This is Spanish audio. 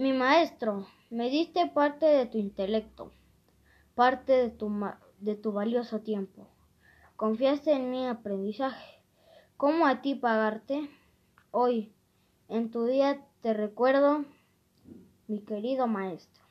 Mi maestro, me diste parte de tu intelecto, parte de tu, de tu valioso tiempo. Confiaste en mi aprendizaje. ¿Cómo a ti pagarte? Hoy, en tu día, te recuerdo, mi querido maestro.